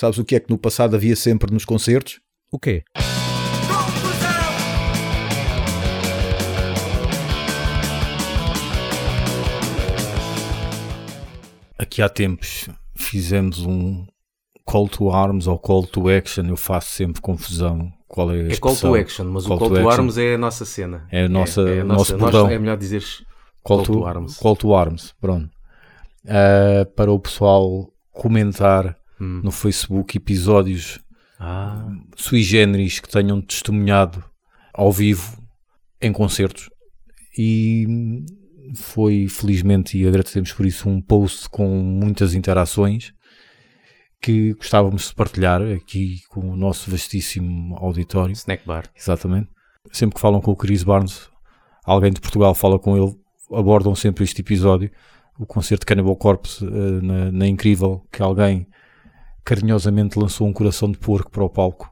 Sabes o que é que no passado havia sempre nos concertos? O quê? Aqui há tempos fizemos um call to arms ou call to action. Eu faço sempre confusão. Qual é a É call to action, mas Call o call to to, arms é a nossa cena. É a nossa- é, a nosso nós- bordão. É melhor dizeres Call, call to, to arms. Call to arms, pronto. Ah, para o pessoal comentar Hum. no Facebook episódios Ah, sui generis que tenham testemunhado ao vivo em concertos e foi felizmente e agradecemos por isso um post com muitas interações que gostávamos de partilhar aqui com o nosso vastíssimo auditório. snack bar. Exatamente. Sempre que falam com o Chris Barnes, alguém de Portugal fala com ele, abordam sempre este episódio, o concerto de Cannibal Corpse eh, na, na Incrível, que alguém carinhosamente lançou um coração de porco para o palco.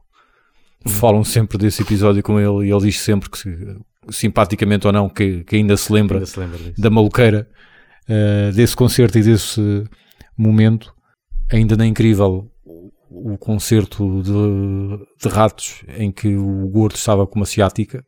Falam sempre desse episódio com ele e ele diz sempre que, se- simpaticamente ou não, que, que ainda se lembra Ainda se lembra da maluqueira eh, desse concerto e desse momento. Ainda na incrível o o concerto de, de ratos em que o gordo estava com uma ciática,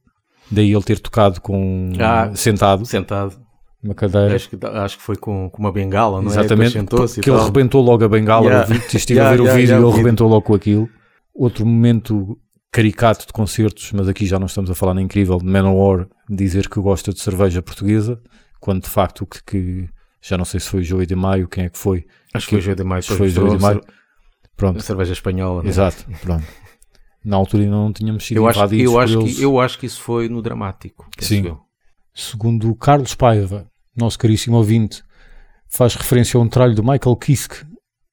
daí ele ter tocado com Ah, sentado Sentado. Numa cadeira. Acho que, acho que foi com, com uma bengala, não é? Exatamente, Depois sentou-se e que ele rebentou logo a bengala. Yeah. Eu estive Yeah, a ver yeah, o vídeo e ele rebentou logo com aquilo. Outro momento caricato de concertos, mas aqui já não estamos a falar na incrível, de Manowar dizer que gosta de cerveja portuguesa, quando de facto que, que- já não sei se foi Joey de Maio, quem é que foi. Acho que foi João de Maio. Foi Joey de Maio. Pronto, Cerveja espanhola. não é? exato, pronto. Na altura ainda não tínhamos sido Eu acho, invadidos eu, acho eles. que, eu acho que isso foi no dramático. Sim. eu. Segundo Carlos Paiva, nosso caríssimo ouvinte, faz referência a um tralho do Michael Kiske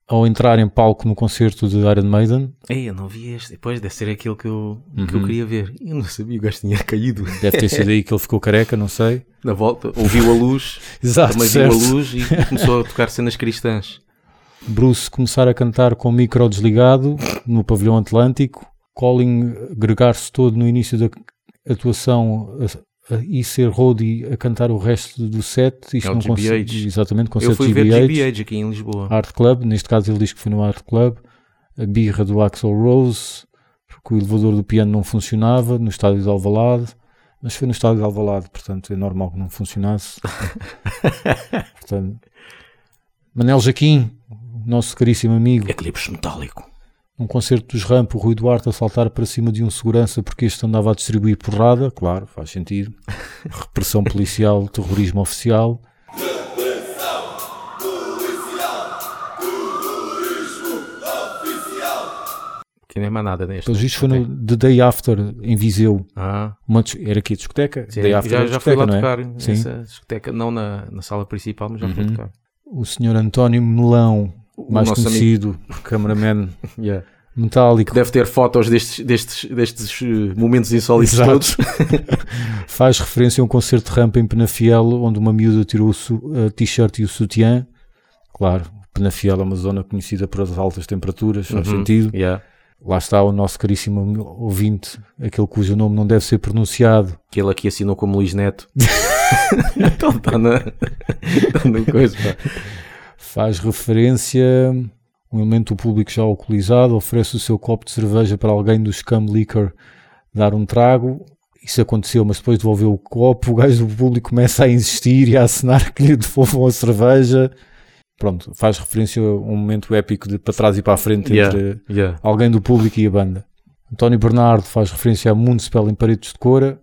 ao entrar em palco no concerto de Iron Maiden. Ei, eu não vi este. Depois deve ser aquilo que eu, que eu Uhum. queria ver. Eu não sabia, o gajo tinha caído. Deve ter sido aí que ele ficou careca, não sei. Na volta, ouviu a luz, Exato, também certo. viu a luz e começou a tocar cenas cristãs. Bruce começar a cantar com o micro desligado no pavilhão Atlântico. Colin gregar-se todo no início da atuação e ser roadie a cantar o resto do set. Isto É o num GBH. concerto, exatamente, Eu concerto fui ver GBH. GBH aqui em Lisboa. Art Club, neste caso ele diz que foi no Art Club, a birra do Axel Rose, porque o elevador do piano não funcionava no estádio de Alvalade, mas foi no estádio de Alvalade, portanto é normal que não funcionasse. portanto, Manel Jaquim, nosso caríssimo amigo, Eclipse metálico. Um concerto dos Ramp, o Rui Duarte a saltar para cima de um segurança porque este andava a distribuir porrada, claro, faz sentido. Repressão policial, terrorismo oficial. Que nem mais nada neste. Pelos vistos foi no The Day After, em Viseu. Ah, Uma era aqui a discoteca? sim. Day After já, já fui lá é? tocar Sim. nessa discoteca. Não na, na sala principal, mas já fui Uhum. tocar. O senhor António Melão, mais conhecido, cameraman Yeah. metálico, Deve ter fotos destes, destes, destes eh, momentos insólitos Exato. todos. faz referência a um concerto de rampa em Penafiel, onde uma miúda tirou o t-shirt e o sutiã. Claro, Penafiel é uma zona conhecida por as altas temperaturas, faz Uhum. sentido. Yeah. Lá está o nosso caríssimo ouvinte, aquele cujo nome não deve ser pronunciado. Que ele aqui assinou como Luís Neto. então está na, tá na coisa. pá. Faz referência um elemento do público já alcoolizado, oferece o seu copo de cerveja para alguém do Scam Liquor dar um trago. Isso aconteceu, mas depois devolveu o copo. O gajo do público começa a insistir e a acenar que lhe devolvam a cerveja. Pronto, faz referência a um momento épico de para trás e para a frente Yeah. entre Yeah. alguém do público e a banda. António Bernardo faz referência a Municipal em Paredes de Cora,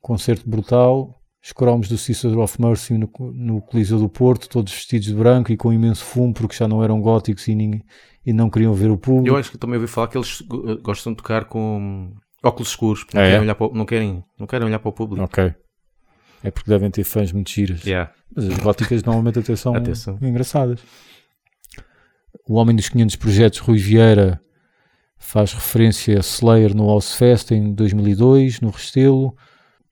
concerto brutal. Os cromos do Sister of Mercy no, no Coliseu do Porto, todos vestidos de branco e com imenso fumo, porque já não eram góticos e, ninguém, e não queriam ver o público. Eu acho que também ouvi falar que eles go- gostam de tocar com óculos escuros. porque Não, Ah, é? querem, olhar para, o- não, querem, não querem olhar para o público. Ok. É porque devem ter fãs muito giras. Yeah. Mas as góticas normalmente até são Até são. engraçadas. O Homem dos 500 Projetos, Rui Vieira, faz referência a Slayer no House Fest em 2002, no Restelo.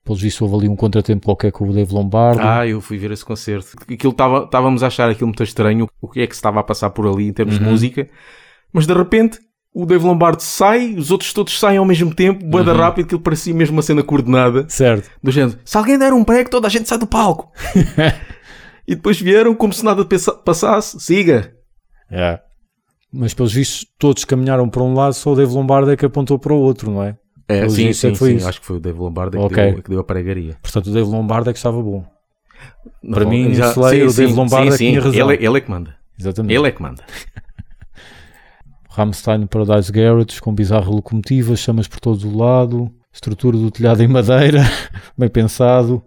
Pelos vistos houve ali um contratempo qualquer com o Dave Lombardo. Ah, eu fui ver esse concerto. Aquilo estava, estávamos a achar aquilo muito estranho. O que é que se estava a passar por ali em termos de Uhum. música. Mas de repente o Dave Lombardo sai, os outros todos saem ao mesmo tempo, banda Uhum. rápido, aquilo parecia mesmo uma cena coordenada. Certo. Do género, se alguém der um prego, toda a gente sai do palco. e depois vieram como se nada passasse. Siga. É. Mas pelos vistos, todos caminharam para um lado, só o Dave Lombardo é que apontou para o outro, não é? É, sim, é sim, que sim. isso. Acho que foi o Dave Lombardo que, Ok. deu, que deu a pregaria. Portanto, o Dave Lombardo é que estava bom. Para mim, já- Slayer, o Dave Lombardo é que sim, tinha razão. Ele, ele é que manda. Exatamente. Ele é que manda. Rammstein Paradise Garage com bizarra locomotiva, chamas por todo o lado, estrutura do telhado em madeira, bem pensado.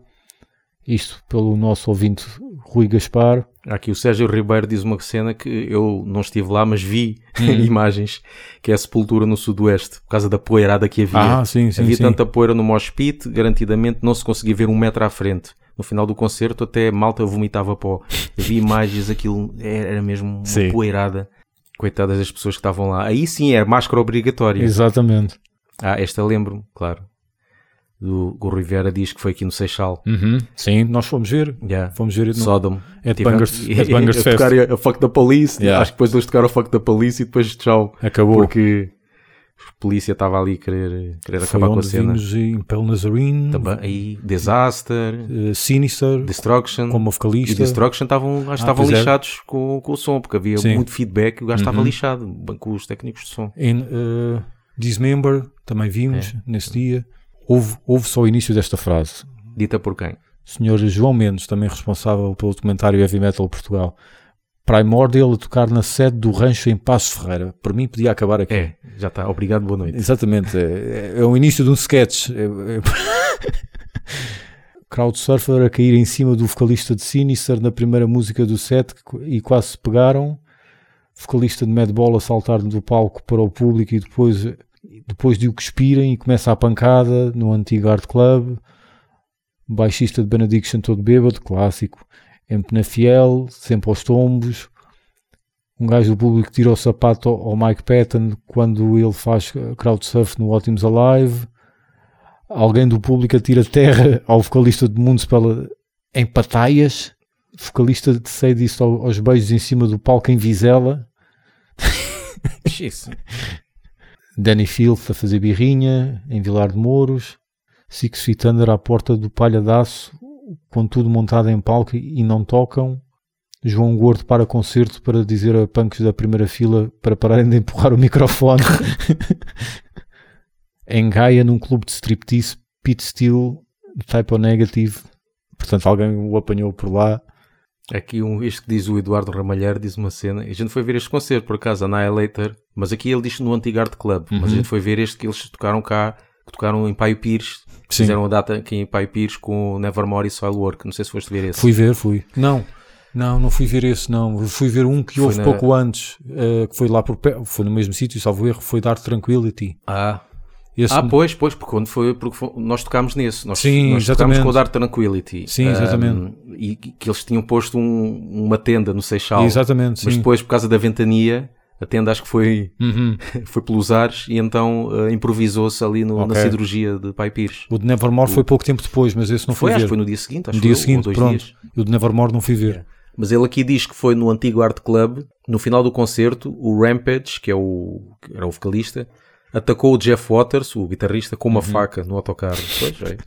Isto pelo nosso ouvinte Rui Gaspar. Aqui o Sérgio Ribeiro diz uma cena que eu não estive lá, mas vi Hum. imagens, que é a sepultura no sudoeste, por causa da poeirada que havia. Ah, sim, sim, havia sim. tanta poeira no mosh pit, garantidamente não se conseguia ver um metro à frente. No final do concerto até malta vomitava pó. Havia imagens, aquilo era era mesmo uma poeirada. Coitadas das pessoas que estavam lá. Aí sim é máscara obrigatória. Exatamente. Ah, esta lembro-me, claro. Do o Rivera diz que foi aqui no Seixal. Uhum. Sim, nós fomos ver. Yeah. Fomos ver no Sodom. At Tivemos- Bangers, at Bangers a Fest. tocar a Fuck the Police. Yeah. Acho que depois eles tocaram a Fuck the Police e depois tchau. Acabou. Porque a polícia estava ali a querer, querer Foi acabar com a cena. vimos em Pel Nazarene, Também, aí, Disaster, eh, Sinister, Destruction. como E vocalista. Destruction estavam, acho Ah, estavam é. lixados com, com o som, porque havia Sim. muito feedback e o gajo estava Uhum. lixado com os técnicos de som. Em eh, Dismember, também vimos É. nesse dia. Houve, houve só o início desta frase. Dita por quem? Senhor João Mendes, também responsável pelo documentário Heavy Metal Portugal. Primordial a tocar na sede do rancho em Passo Ferreira. Para mim podia acabar aqui. É, já está. Obrigado, boa noite. Exatamente. É, é o início de um sketch. É, é... Crowdsurfer a cair em cima do vocalista de Sinister na primeira música do set e quase se pegaram. Vocalista de Madball a saltar do palco para o público e depois, depois de o cuspirem e começa a pancada no antigo Art Club. Baixista de Benediction todo bêbado, clássico. Empena fiel, sempre aos tombos. Um gajo do público tira o sapato ao Mike Patton quando ele faz crowdsurf no Ótimos Alive. Alguém do público atira terra ao vocalista de Municipal em Pataias. Vocalista de disso ao- aos beijos em cima do palco em Vizela. Isso. Danny Filth a fazer birrinha em Vilar de Mouros. Six Feet Under à porta do palhadaço, com tudo montado em palco e não tocam. João Gordo para concerto para dizer a punks da primeira fila para pararem de empurrar o microfone. em Gaia, num clube de striptease, Pete Steele, Typo Negative. Portanto, alguém o apanhou por lá. Aqui um, este que diz o Eduardo Ramalheiro diz uma cena. A gente foi ver este concerto, por acaso, Annihilator, mas aqui ele diz no Antigo Art Club. Mas a Uhum. gente foi ver este que eles tocaram cá, que tocaram em Paio Pires. Sim. Fizeram a data aqui em Paio Pires com Nevermore e Soilwork. Não sei se foste ver esse. Fui ver, fui. Não, não, não fui ver esse, não. Fui ver um que Foi houve na- pouco antes, eh, que foi lá por pé, foi no mesmo sítio, salvo erro, foi Dark Tranquility. Ah, Esse, ah, pois, pois, porque quando foi, porque foi- nós tocámos nesse. Nós, Sim, nós tocámos exatamente. com o Dark Tranquility. Sim, exatamente. Ahm, e que eles tinham posto um- uma tenda no Seixal. Exatamente, Mas sim. depois, por causa da ventania, a tenda acho que foi, Uhum. foi pelos ares e então ah, improvisou-se ali no- na Ok. siderurgia de Pai Pires. O de Nevermore foi pouco tempo depois, mas esse não Foi, fui acho ver. que foi no dia seguinte, acho no dia foi, seguinte, pronto. dias. O de Nevermore não fui ver. Mas ele aqui diz que foi no antigo Art Club, no final do concerto, o Rampage, que, é o, que era o vocalista, atacou o Jeff Waters, o guitarrista, com Uhum. uma faca no autocarro. Pois é.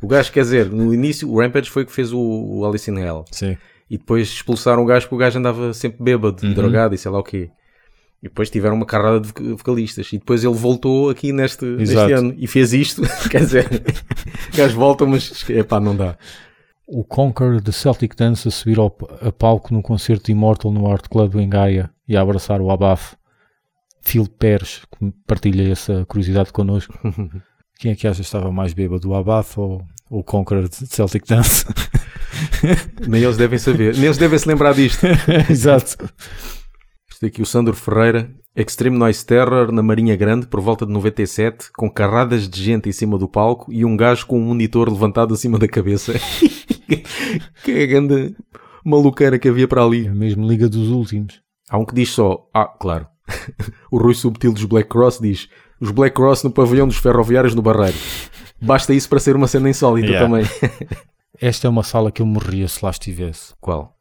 O gajo, quer dizer, no início, o Rampage foi o que fez o, o Alice in Hell. Sim. E depois expulsaram o gajo porque o gajo andava sempre bêbado, Uhum. drogado e sei lá o quê. E depois tiveram uma carrada de voc- vocalistas. E depois ele voltou aqui neste, neste ano e fez isto. Quer dizer, o gajo volta, mas epá, não dá. O Conquer de Celtic Dance a subir ao, a palco num concerto de Immortal no Art Club em Gaia e a abraçar o Abaf. Phil Pérez, que partilha essa curiosidade connosco. Quem é que acha que estava mais bêbado, o Abaf ou o Conquer de Celtic Dance? Nem eles devem saber. Nem eles devem se lembrar disto. Exato. Isto aqui o Sandro Ferreira. Extreme Noise Terror na Marinha Grande por volta de 97, com carradas de gente em cima do palco e um gajo com um monitor levantado acima da cabeça. que é a grande maluqueira que havia para ali. É mesmo Liga dos Últimos. Há um que diz só, ah, claro. o Rui Subtil dos Black Cross diz: os Black Cross no pavilhão dos ferroviários no Barreiro. Basta isso para ser uma cena insólita Yeah. também. Esta é uma sala que eu morria se lá estivesse. Qual?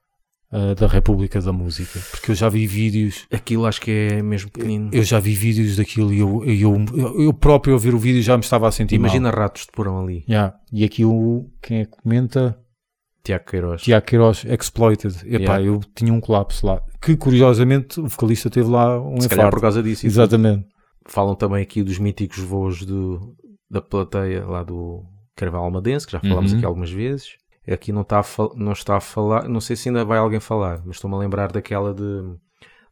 a da República da Música. Porque eu já vi vídeos, Aquilo acho que é mesmo pequenino. eu já vi vídeos daquilo e eu, eu, eu, eu próprio a ver o vídeo já me estava a sentir Imagina mal. ratos de porão ali. Yeah. E aqui o, quem é que comenta? Tiago Queiroz. Tiago Queiroz, Exploited. Epá, Yeah. eu tinha um colapso lá. Que curiosamente o vocalista teve lá um Se calhar por causa disso. Exatamente. Falam também aqui dos míticos voos do, da plateia lá do Carvalho Almadense, que já falámos Uhum. aqui algumas vezes. Aqui não está, a não está a falar, não sei se ainda vai alguém falar, mas estou-me a lembrar daquela de,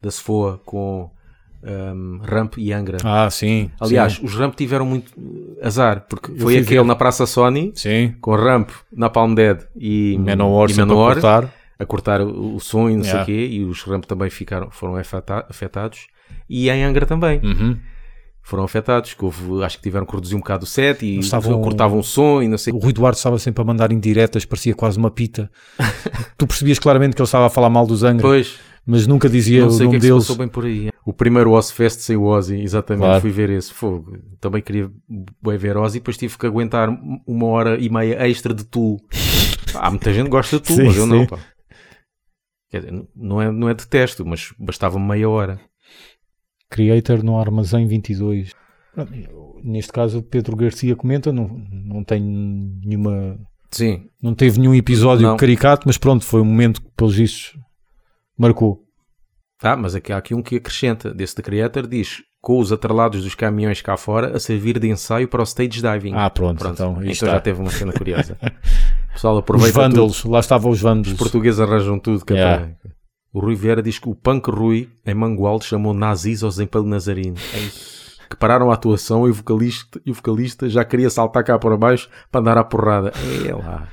da Sefoa com um, Ramp e Angra. Ah, sim. Aliás, sim. os Ramp tiveram muito azar, porque Eu foi aquele ver. na Praça Sony, Sim. com Ramp, na Palm Dead e Manowar e sempre a cortar. a cortar o, o som e não sei Yeah. o quê, e os Ramp também ficaram, foram afeta- afetados, e em Angra também Uhum. foram afetados, que houve, acho que tiveram que reduzir um bocado o set e estavam- cortavam o som e não sei O Rui Duarte estava sempre a mandar indiretas, parecia quase uma pita. tu percebias claramente que ele estava a falar mal dos Angra, Pois, mas nunca dizia não o sei o que nome é que se deles. passou bem por aí. O primeiro Ozfest sem o Ozzy, exatamente, Claro. fui ver esse fogo. Também queria ver Ozzy, depois tive que aguentar uma hora e meia extra de Tool. Há muita gente que gosta de Tool, Sim, mas eu não, sim. pá. Quer dizer, não é, não é de testo, mas bastava meia hora. Creator no Armazém 22. Neste caso, Pedro Garcia comenta, não, não tem nenhuma. Sim, Não teve nenhum episódio Não. caricato, mas pronto, foi um momento que, pelos vistos, marcou. Ah, mas aqui, há aqui um que acrescenta. Desse The Creator diz com os atrelados dos caminhões cá fora a servir de ensaio para o stage diving. Ah, pronto, Pronto, então, então está. já teve uma cena curiosa. O pessoal Os aproveita tudo. vândalos, lá estavam os vândalos. Os portugueses arranjam tudo. É Yeah. para- O Rui Vieira diz que o Punk Rui, em Mangualde, chamou nazis aos Empelho Nazarino. Que pararam a atuação e o vocalista, e o vocalista já queria saltar cá para baixo para andar à porrada. É lá.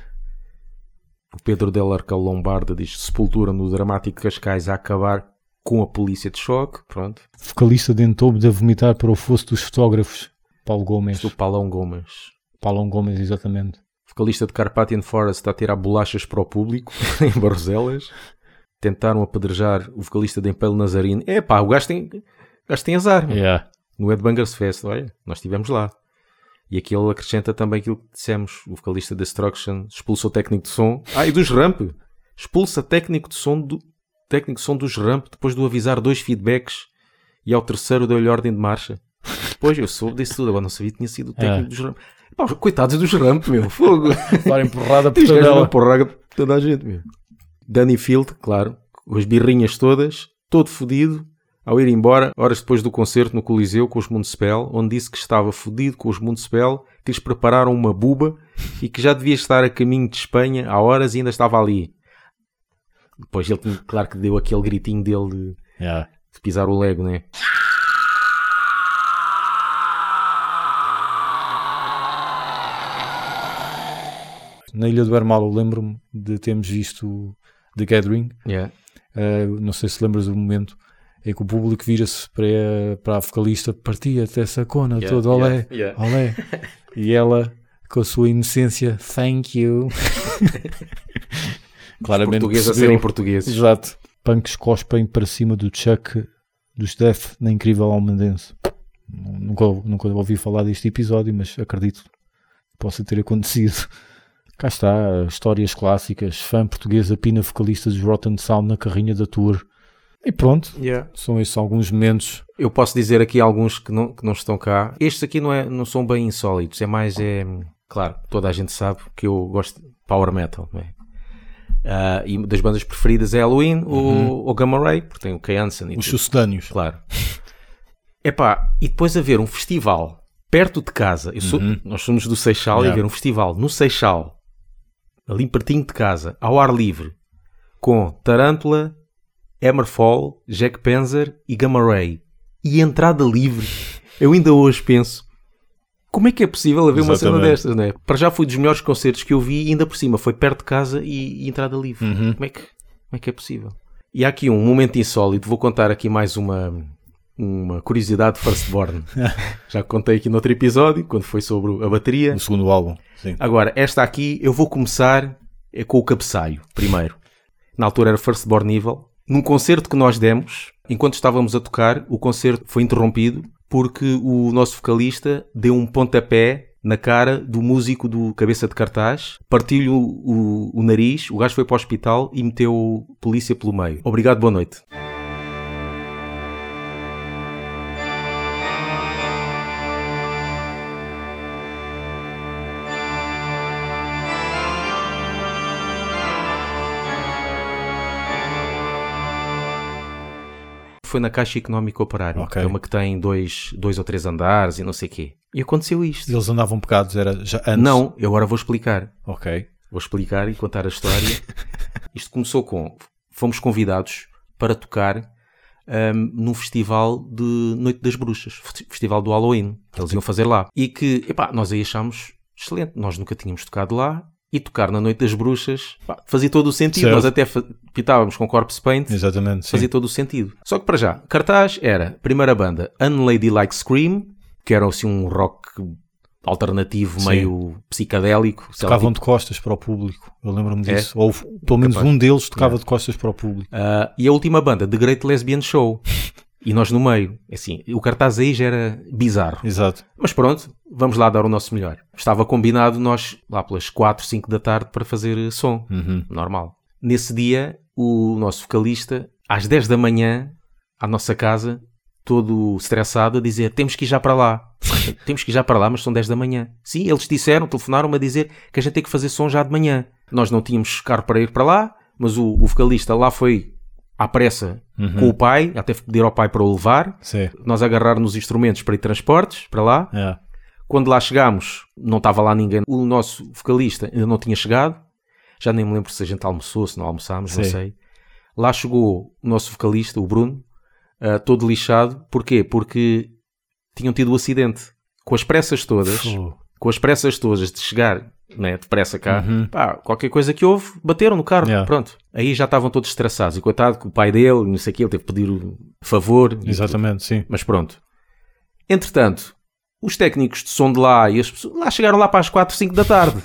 O Pedro Del Arcal Lombarda diz Sepultura no dramático Cascais a acabar com a polícia de choque. Pronto. Vocalista dentou de vomitar para o fosso dos fotógrafos. Paulo Gomes. Do Palão Gomes. Paulo Gomes, exatamente. Vocalista de Carpathian Forest está a tirar bolachas para o público em Barroselas. Tentaram apedrejar o vocalista de Empelo Nazarino. É pá, o gajo tem, o gajo tem azar. Yeah. No Headbangers Fest, olha, nós estivemos lá. E aqui ele acrescenta também aquilo que dissemos. O vocalista de Destruction expulsa o técnico de som. Ah, e dos Ramp. Expulsa técnico de som do técnico de som dos Ramp depois de avisar dois feedbacks e ao terceiro deu-lhe ordem de marcha. Pois, eu soube disso tudo. Agora não sabia que tinha sido o técnico É. dos Ramp. Pá, coitados dos Ramp, meu. Fogo. Dar empurrada por tabela. dão porrada por toda a gente, meu. Danny Field, claro, com as birrinhas todas, todo fodido, ao ir embora, horas depois do concerto no Coliseu com os Municipal, onde disse que estava fodido com os Municipal, que lhes prepararam uma buba e que já devia estar a caminho de Espanha há horas e ainda estava ali. Depois ele, claro que deu aquele gritinho dele de, Yeah. de pisar o Lego, né? Na Ilha do Hermal, lembro-me de termos visto The Gathering. Yeah. Uh, não sei se lembras do momento em que o público vira-se para, para a vocalista, partia-te essa cona Yeah, toda, olé, yeah, yeah. olé. E ela, com a sua inocência, thank you. Claramente Portugueses a serem portugueses. Exato. Punks cospem para cima do Chuck dos Death na incrível almadense. Nunca, nunca ouvi falar deste episódio, mas acredito que possa ter acontecido. Cá está, histórias clássicas, fã portuguesa, pina vocalista dos Rotten Sound na carrinha da Tour. E pronto, Yeah. são esses alguns momentos. Eu posso dizer aqui alguns que não, que não estão cá. Estes aqui não, é, não são bem insólitos, é mais, é, claro, toda a gente sabe que eu gosto de power metal, não é? Ah, e das bandas preferidas é Halloween ou, ou Gamma Ray, porque tem o Kay Hansen e Os sucedâneos. claro. Epá, e depois haver um festival perto de casa, eu sou- Uhum. nós somos do Seixal, e Yeah. haver um festival no Seixal, ali pertinho de casa, ao ar livre, com Tarântula, Hammerfall, Jack Panzer e Gamma Ray, e entrada livre, eu ainda hoje penso, como é que é possível haver uma cena Exatamente. destas, não é? Para já foi dos melhores concertos que eu vi, e ainda por cima, foi perto de casa e, e entrada livre. Uhum. Como, é que, como é que é possível? E há aqui um momento insólito, vou contar aqui mais uma, uma curiosidade de Firstborn. Já contei aqui no outro episódio, quando foi sobre a bateria. O segundo álbum. Sim. Agora, esta aqui, eu vou começar é, com o cabeçalho, primeiro. Na altura era Firstborn Evil. Num concerto que nós demos, enquanto estávamos a tocar, o concerto foi interrompido porque o nosso vocalista deu um pontapé na cara do músico do cabeça de cartaz, partiu-lhe o, o- o nariz, o gajo foi para o hospital e meteu polícia pelo meio. Obrigado, boa noite. Foi na Caixa Económica Operária. Ok. É uma que tem dois, dois ou três andares e não sei o quê. E aconteceu isto. Eles andavam pegados, era já antes. Não, eu agora vou explicar. Ok. Vou explicar e contar a história. Isto começou com. Fomos convidados para tocar ahm, num festival de Noite das Bruxas, festi- festival do Halloween, que eles iam fazer lá. E que, epá, nós aí achámos excelente. Nós nunca tínhamos tocado lá e tocar na Noite das Bruxas pá, fazia todo o sentido. Certo. Nós até pitávamos com Corpse Paint. Exatamente. Sim. Fazia todo o sentido. Só que para já, cartaz era, primeira banda, Unladylike Scream, que era assim um rock alternativo, Sim. meio psicadélico. Tocavam de costas para o público. Eu lembro-me É? disso. Ou pelo menos Capaz. um deles tocava de costas para o público. Ah, e a última banda, The Great Lesbian Show. E nós no meio. Assim, o cartaz aí já era bizarro. Exato. Mas pronto, vamos lá dar o nosso melhor. Estava combinado nós lá pelas 4, 5 da tarde para fazer som. Uhum. Normal. Nesse dia, o nosso vocalista, às 10 da manhã, à nossa casa, todo estressado, a dizer: Temos que ir já para lá. Temos que ir já para lá, mas são 10 da manhã. Sim, eles disseram, telefonaram-me a dizer que a gente tem que fazer som já de manhã. Nós não tínhamos carro para ir para lá, mas o, o vocalista lá foi à pressa com o pai, até teve que pedir ao pai para o levar. Sim. Nós agarrar nos instrumentos para ir transportes para lá. É. Quando lá chegámos, não estava lá ninguém. O nosso vocalista ainda não tinha chegado. Já nem me lembro se a gente almoçou, se não almoçámos, não Sim. sei. Lá chegou o nosso vocalista, o Bruno, ah, todo lixado. Porquê? Porque tinham tido o acidente. Com as pressas todas, Fu. Com as pressas todas de chegar né, depressa cá, Uhum. pá, qualquer coisa que houve, bateram no carro. Yeah. Pronto. Aí já estavam todos estressados. E coitado, que o pai dele, não sei o que, ele teve que pedir o favor. Exatamente, sim. mas pronto. Entretanto, os técnicos de som de lá e as pessoas lá chegaram lá para as 4, 5 da tarde.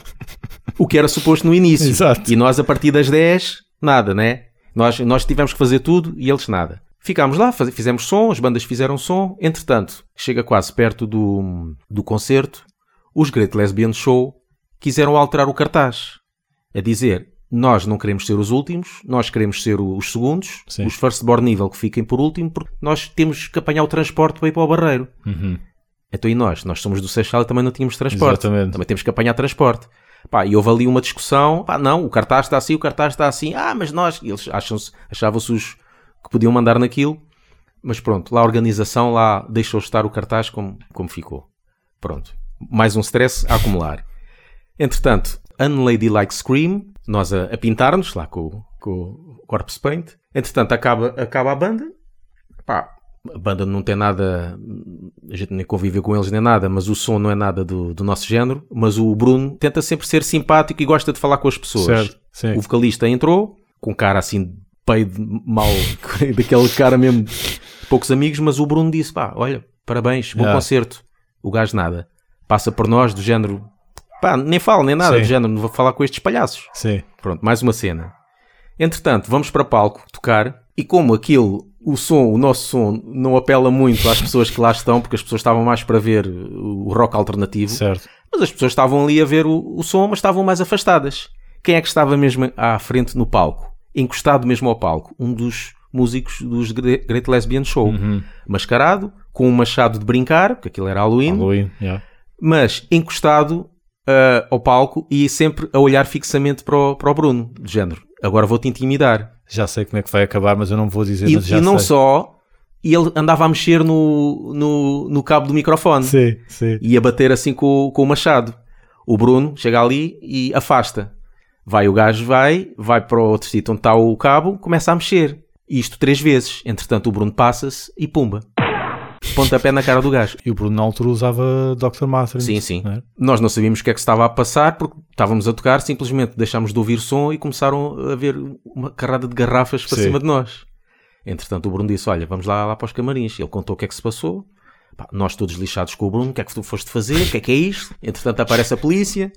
o que era suposto no início. Exato. E nós, a partir das 10, nada, né? Nós, nós tivemos que fazer tudo e eles nada. Ficámos lá, faz- fizemos som, as bandas fizeram som. Entretanto, chega quase perto do, do concerto, os Great Lesbian Show quiseram alterar o cartaz. A dizer, nós não queremos ser os últimos, nós queremos ser os segundos, Sim. os firstborn nível que fiquem por último, porque nós temos que apanhar o transporte para ir para o Barreiro. Uhum. Então e nós? Nós somos do Seixal e também não tínhamos transporte. Exatamente. Também temos que apanhar transporte. Pá, e houve ali uma discussão. Pá, não, o cartaz está assim, o cartaz está assim. Ah, mas nós... E eles acham-se- achavam-se os que podiam mandar naquilo. Mas pronto, lá a organização lá deixou estar o cartaz como, como ficou. Pronto. Mais um stress a acumular. Entretanto, Unladylike Scream, nós a, a pintar-nos lá com, o- com o Corpse Paint. Entretanto, acaba, acaba a banda. Pá, a banda não tem nada, a gente nem conviveu com eles nem nada, mas o som não é nada do, do nosso género. Mas o Bruno tenta sempre ser simpático e gosta de falar com as pessoas. Certo. Sim. O vocalista entrou, com cara assim de peido mal, daquele cara mesmo de poucos amigos, mas o Bruno disse: pá, olha, parabéns, bom Yeah. concerto. O gajo nada. Passa por nós do género, pá, nem fala nem nada Sim. do género, não vou falar com estes palhaços. Sim. Pronto, mais uma cena. Entretanto, vamos para palco tocar e como aquilo, o som, o nosso som, não apela muito às pessoas que lá estão, porque as pessoas estavam mais para ver o rock alternativo, Certo. mas as pessoas estavam ali a ver o, o som, mas estavam mais afastadas. Quem é que estava mesmo à frente no palco? Encostado mesmo ao palco? Um dos músicos dos Gre- Great Lesbian Show. Uhum. Mascarado, com um machado de brincar, porque aquilo era Halloween, Halloween. Yeah. Mas encostado ah, ao palco e sempre a olhar fixamente para o, para o Bruno, de género. Agora vou-te intimidar. Já sei como é que vai acabar, mas eu não vou dizer. E, mas já e não sei. só, e ele andava a mexer no, no, no cabo do microfone Sim, sim. e a bater assim com, com o machado. O Bruno chega ali e afasta. Vai o gajo, vai, vai para o outro sítio onde está o cabo, começa a mexer. Isto três vezes. Entretanto, o Bruno passa-se e pumba. Pontapé na cara do gajo. E o Bruno na altura usava Dr. Martin. Sim, sim. não é? Nós não sabíamos o que é que se estava a passar porque estávamos a tocar, simplesmente deixámos de ouvir som e começaram a ver uma carrada de garrafas para Sim. cima de nós. Entretanto, o Bruno disse: Olha, vamos lá, lá para os camarins. Ele contou o que é que se passou. Pá, nós todos lixados com o Bruno: O que é que tu foste fazer? O que é que é isto? Entretanto, aparece a polícia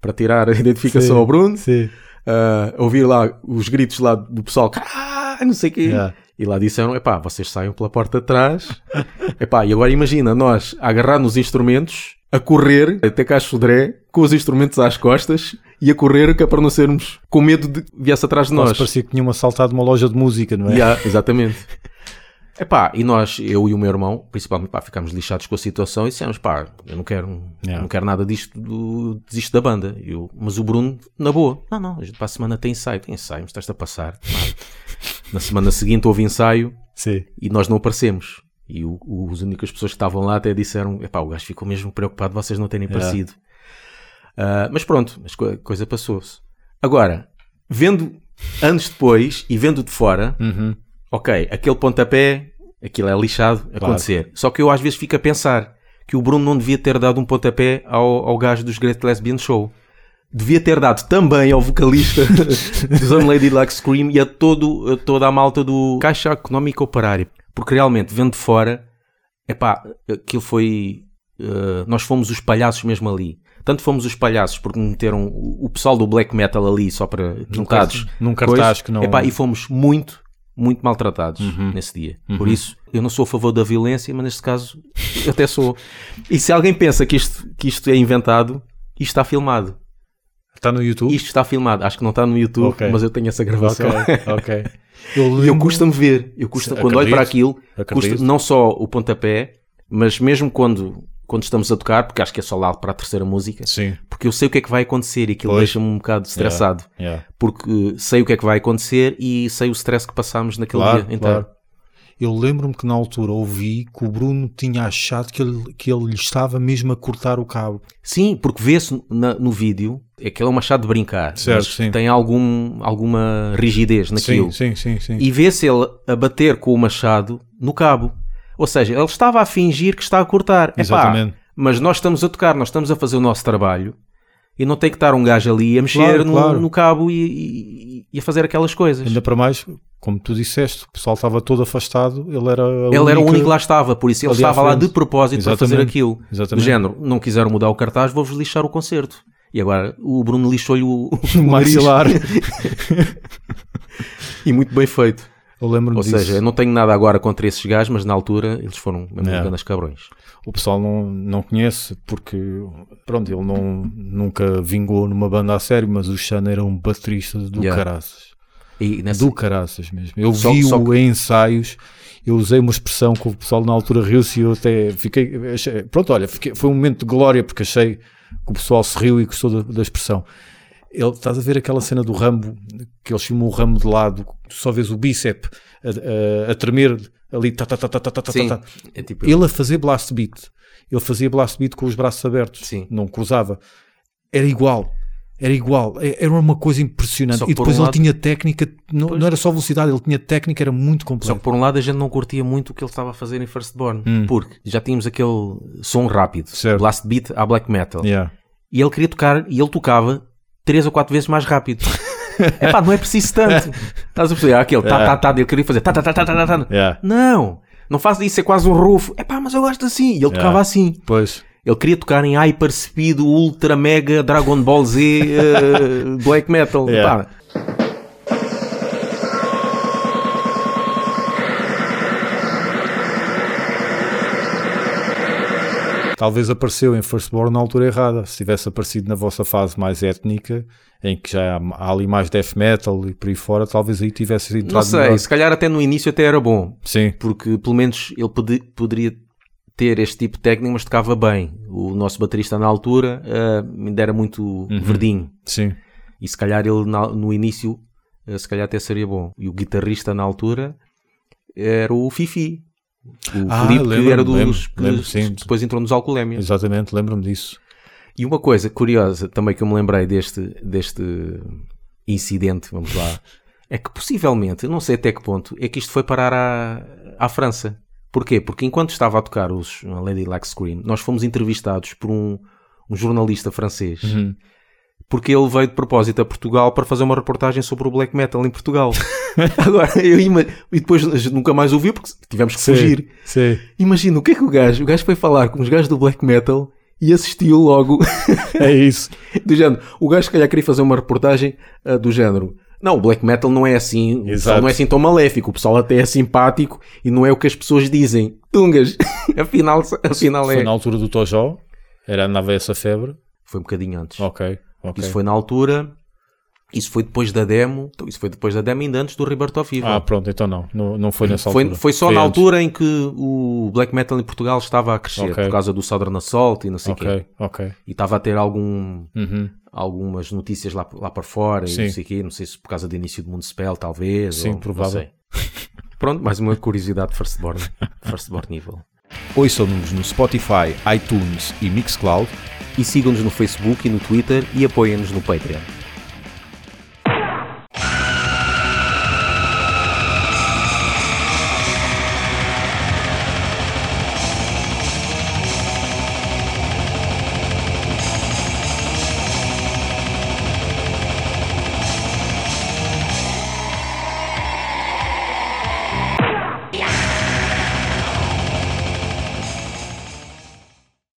para tirar a identificação Sim, ao Bruno. Sim. Ah, ouvir lá os gritos lá do pessoal: Caralho, não sei o quê. Yeah. E lá disseram: epá, vocês saiam pela porta de trás. epá, e agora imagina nós a agarrar nos instrumentos, a correr até cá Sodré, com os instrumentos às costas e a correr, que é para não sermos com medo de que viesse atrás de nós. parecia que tinham assaltado uma loja de música, não é? Yeah, exatamente. Epá, e nós, eu e o meu irmão, principalmente, pá, ficámos lixados com a situação e dissemos, pá, eu não quero, Yeah. não quero nada disto, do, desisto da banda. Eu, mas o Bruno, na boa, não, não, a gente para a semana tem ensaio, tem ensaio, mas estás a passar. Na semana seguinte houve ensaio Sim. e nós não aparecemos. E o, o- as únicas pessoas que estavam lá até disseram: epá, o gajo ficou mesmo preocupado vocês não terem Yeah. aparecido. Ah, mas pronto, mas a coisa passou-se. Agora, vendo anos depois e vendo de fora, Uhum. ok, aquele pontapé, aquilo é lixado acontecer. Só que eu às vezes fico a pensar que o Bruno não devia ter dado um pontapé ao, ao gajo dos Great Lesbian Show. Devia ter dado também ao vocalista dos Unlady Like Scream e a, todo, a toda a malta do Caixa Económica Operária. Porque realmente, vendo de fora, epá, aquilo foi. eh, nós fomos os palhaços mesmo ali. Tanto fomos os palhaços porque meteram o, pessoal do black metal ali só para pintados. num cartaz que não- Epá, e fomos muito, muito maltratados Uhum. nesse dia. Por isso, eu não sou a favor da violência, mas neste caso até sou. E se alguém pensa que isto, que isto é inventado, isto está filmado. Está no YouTube? Isto está filmado. Acho que não está no YouTube, Ok. mas eu tenho essa gravação. Ok, ok. Eu eu custa-me ver. Eu custa, quando olho para aquilo, custa não só o pontapé, mas mesmo quando, quando estamos a tocar, porque acho que é só lá para a terceira música, Sim. porque eu sei o que é que vai acontecer e aquilo deixa-me um bocado estressado. Yeah. Porque sei o que é que vai acontecer e sei o stress que passámos naquele Claro, dia inteiro. claro. Eu lembro-me que na altura ouvi que o Bruno tinha achado que ele, que ele lhe estava mesmo a cortar o cabo. Sim, porque vê-se no vídeo, é que ele é um machado de brincar, Certo, sim. tem algum, alguma rigidez naquilo. Sim, sim, sim, sim. E vê-se ele a bater com o machado no cabo. Ou seja, ele estava a fingir que está a cortar. Epá, Exatamente. mas nós estamos a tocar, nós estamos a fazer o nosso trabalho e não tem que estar um gajo ali a mexer Claro, no, claro. no cabo e, e- e a fazer aquelas coisas. Ainda para mais, como tu disseste, o pessoal estava todo afastado, ele era Ele era o única- único que lá estava, por isso ele estava lá de propósito para fazer Exatamente. aquilo. Do Exatamente. género, não quiseram mudar o cartaz, vou-vos lixar o concerto. E agora o Bruno lixou-lhe o, No maxilar. e muito bem feito. Eu lembro-me Ou disso. seja, eu não tenho nada agora contra esses gajos, mas na altura eles foram mesmo É. grandes cabrões. O pessoal não, não conhece porque pronto, ele não, nunca vingou numa banda a sério, mas o Xana era um baterista do Yeah. caraças. E nessa, Do caraças mesmo. Eu Só- vi-o só que- em ensaios, eu usei uma expressão que o pessoal na altura riu-se e eu até fiquei. achei- pronto, olha, fiquei- foi um momento de glória porque achei que o pessoal se riu e gostou da, da expressão. Ele, estás a ver aquela cena do Rambo, que eles filmam o Rambo de lado, só vês o bíceps a, a- a tremer ali, tá, tá, tá, tá, tá, tá, tá, Sim, tá. é tipo, Ele a fazer blast beat. Ele fazia blast beat com os braços abertos. Sim. Não cruzava. Era igual. Era igual. É- Era uma coisa impressionante. Só E depois um ele lado- tinha técnica. Não, não era só velocidade, ele tinha técnica, era muito Só completo. que por um lado a gente não curtia muito o que ele estava a fazer em Firstborn, Hum. porque já tínhamos aquele som rápido, Certo. blast beat à black metal, Yeah. e ele queria tocar e ele tocava três ou quatro vezes mais rápido. Epá, não é preciso tanto. Estás a perceber? Aquele tá, tá, tá, ele queria fazer tá, tá, tá, tá, tá, tá, tá. Yeah. Não, não faz isso, é quase um rufo. Epá, mas eu gosto assim. E ele tocava assim. Pois. Ele queria tocar em Hyper Speed, Ultra Mega, Dragon Ball Z, eh, Black Metal. Yeah. Pá, Talvez apareceu em Firstborn na altura errada. Se tivesse aparecido na vossa fase mais étnica, em que já há, ali mais death metal e por aí fora, talvez aí tivesse entrado não sei, melhor. se calhar até no início até era bom. Sim. porque pelo menos ele pode- poderia ter este tipo de técnico, mas tocava bem. O nosso baterista na altura eh, ainda era muito Uhum. verdinho. Sim. E se calhar ele na- no início, eh, se calhar até seria bom. E o guitarrista na altura era o Fifi. O Ah, lembro-me, era dos lembro, que lembro, sim. depois entrou nos Alcoolémia. Exatamente, lembro-me disso. E uma coisa curiosa também que eu me lembrei deste, deste incidente, vamos lá, é que possivelmente, não sei até que ponto, é que isto foi parar à, à França. Porquê? Porque enquanto estava a tocar os a Lady Like Scream, nós fomos entrevistados por um, um jornalista francês. Uhum. Porque ele veio de propósito a Portugal para fazer uma reportagem sobre o black metal em Portugal. Agora, eu e depois nunca mais ouviu porque tivemos que fugir. Sim. Imagina o que é que o gajo, o gajo foi falar com os gajos do black metal e assistiu logo É isso. do género. O gajo, se calhar, queria fazer uma reportagem ah, do género. Não, o black metal não é assim. O pessoal Exato. não é assim tão maléfico. O pessoal até é simpático e não é o que as pessoas dizem. Tungas. afinal, afinal é. Foi na altura do Tojó, era, andava essa febre. Foi um bocadinho antes. Ok, ok. Isso foi na altura. Isso foi depois da demo. Então, isso foi depois da demo, ainda antes do Rebirth of Evil. Ah, pronto, então não, não, não foi nessa foi, altura. foi só na antes. altura em que o black metal em Portugal estava a crescer Ok. por causa do Southern Assault e não sei o Ok, quê. ok. E estava a ter algum, Uhum. algumas notícias lá, lá para fora e Sim. não sei o quê. Não sei se por causa do início do Mundo Spell, talvez. Sim, ou, provável. Pronto, mais uma curiosidade Firstborn. Firstborn nível. Ouçam-nos no Spotify, iTunes e Mixcloud. E sigam-nos no Facebook e no Twitter e apoiem-nos no Patreon.